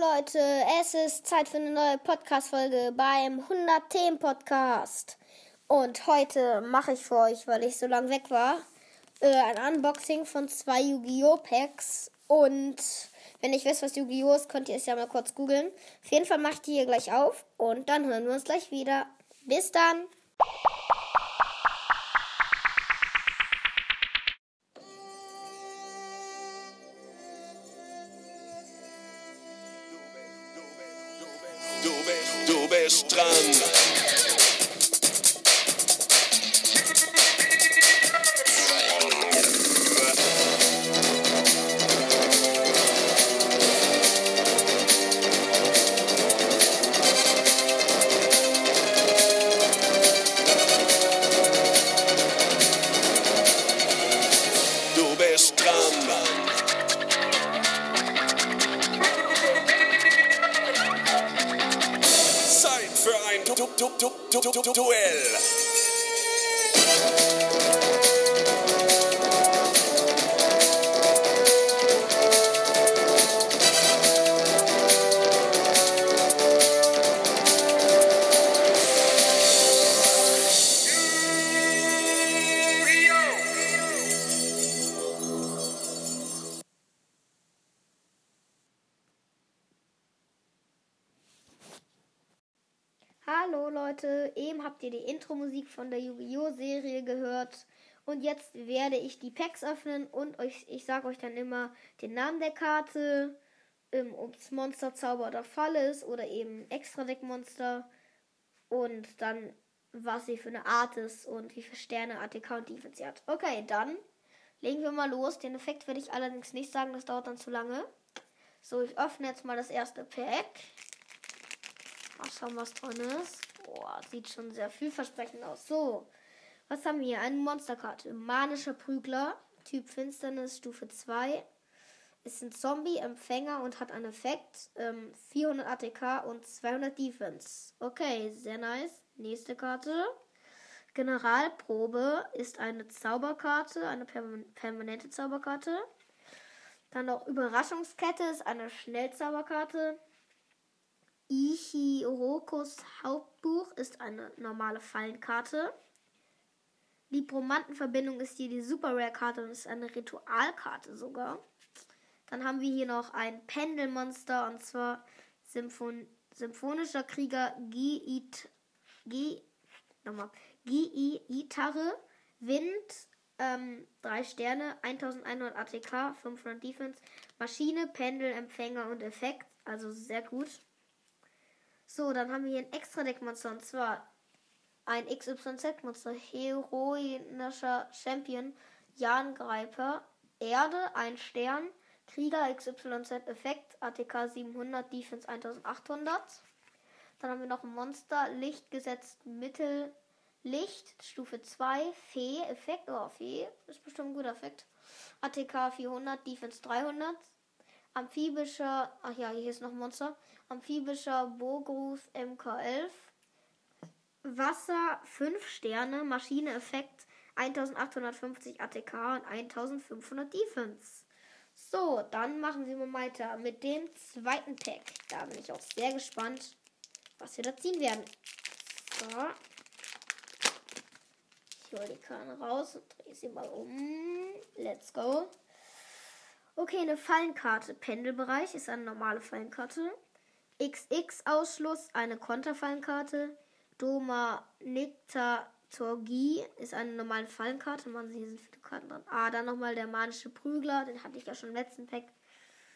Leute, es ist Zeit für eine neue Podcast-Folge beim 100 Themen Podcast. Und heute mache ich für euch, weil ich so lange weg war, äh, ein Unboxing von zwei Yu-Gi-Oh! Packs. Und wenn ich wisst, was Yu-Gi-Oh! ist, könnt ihr es ja mal kurz googeln. Auf jeden Fall mache ich die hier gleich auf und dann hören wir uns gleich wieder. Bis dann! Bist dran. Für Hallo Leute, eben habt ihr die Intro-Musik von der Yu-Gi-Oh! Serie gehört. Und jetzt werde ich die Packs öffnen und euch, ich sage euch dann immer den Namen der Karte, ähm, ob es Monster, Zauber oder Fall ist oder eben Extra-Deck-Monster. Und dann, was sie für eine Art ist und wie viele Sterne ATK und Defense sie hat. Okay, dann legen wir mal los. Den Effekt werde ich allerdings nicht sagen, das dauert dann zu lange. So, ich öffne jetzt mal das erste Pack. Mal schauen, was drin ist. Boah, sieht schon sehr vielversprechend aus. So, was haben wir hier? Eine Monsterkarte. Manischer Prügler. Typ Finsternis, Stufe 2. Ist ein Zombie-Empfänger und hat einen Effekt. Ähm, 400 ATK und 200 Defense. Okay, sehr nice. Nächste Karte. Generalprobe ist eine Zauberkarte, eine perman permanente Zauberkarte. Dann noch Überraschungskette ist eine Schnellzauberkarte. Ichirokos Hauptbuch ist eine normale Fallenkarte. Libromantenverbindung ist hier die Super Rare Karte und ist eine Ritualkarte sogar. Dann haben wir hier noch ein Pendelmonster und zwar Symphon Symphonischer Krieger G-It G nochmal G-I-Itarre Wind ähm, 3 Sterne 1100 ATK 500 Defense Maschine Pendel Empfänger und Effekt also sehr gut. So, dann haben wir hier ein Extra-Deck-Monster und zwar ein XYZ-Monster. Heroischer Champion Jan Greiper. Erde, ein Stern. Krieger XYZ-Effekt. ATK 700, Defense 1800. Dann haben wir noch ein Monster. Licht gesetzt Mittel. Licht, Stufe 2. Fee, Effekt. Oh, Fee ist bestimmt ein guter Effekt. ATK 400, Defense 300. Amphibischer, ach ja, hier ist noch ein Monster. Amphibischer Bogruth MK11. Wasser 5 Sterne, Maschine-Effekt 1850 ATK und 1500 Defense. So, dann machen wir mal weiter mit dem zweiten Pack. Da bin ich auch sehr gespannt, was wir da ziehen werden. So. Ich hole die Karte raus und drehe sie mal um. Let's go. Okay, eine Fallenkarte. Pendelbereich ist eine normale Fallenkarte. XX-Ausschluss, eine Konterfallenkarte. Doma Nikta Torgi ist eine normale Fallenkarte. Man, hier sind viele Karten dran. Ah, dann nochmal der manische Prügler. Den hatte ich ja schon im letzten Pack.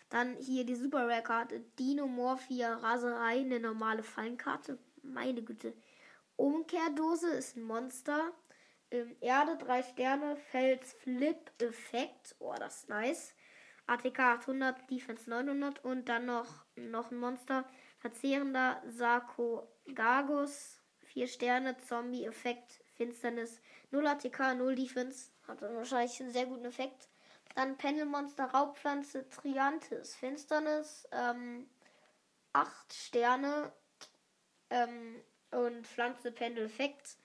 Dann hier die Super Rare Karte. Dinomorphia Raserei, eine normale Fallenkarte. Meine Güte. Umkehrdose ist ein Monster. Ähm, Erde, drei Sterne, Fels, Flip, Effekt. Oh, das ist nice. ATK 800, Defense 900 und dann noch, noch ein Monster. Verzehrender Sarkogagus, 4 Sterne, Zombie, Effekt, Finsternis, 0 ATK, 0 Defense. Hat wahrscheinlich einen sehr guten Effekt. Dann Pendelmonster, Raubpflanze, Triantis, Finsternis, ähm, 8 Sterne ähm, und Pflanze, Pendel, Effekt.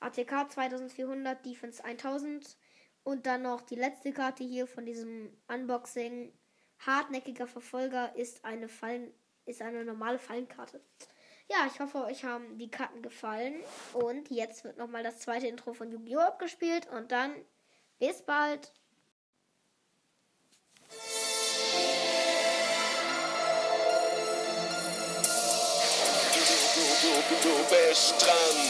ATK 2400, Defense 1000. Und dann noch die letzte Karte hier von diesem Unboxing. Hartnäckiger Verfolger ist eine Fallen ist eine normale Fallenkarte. Ja, ich hoffe, euch haben die Karten gefallen. Und jetzt wird nochmal das zweite Intro von Yu-Gi-Oh! abgespielt. Und dann bis bald. Du, du, du, du bist dran.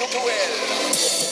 Zeit für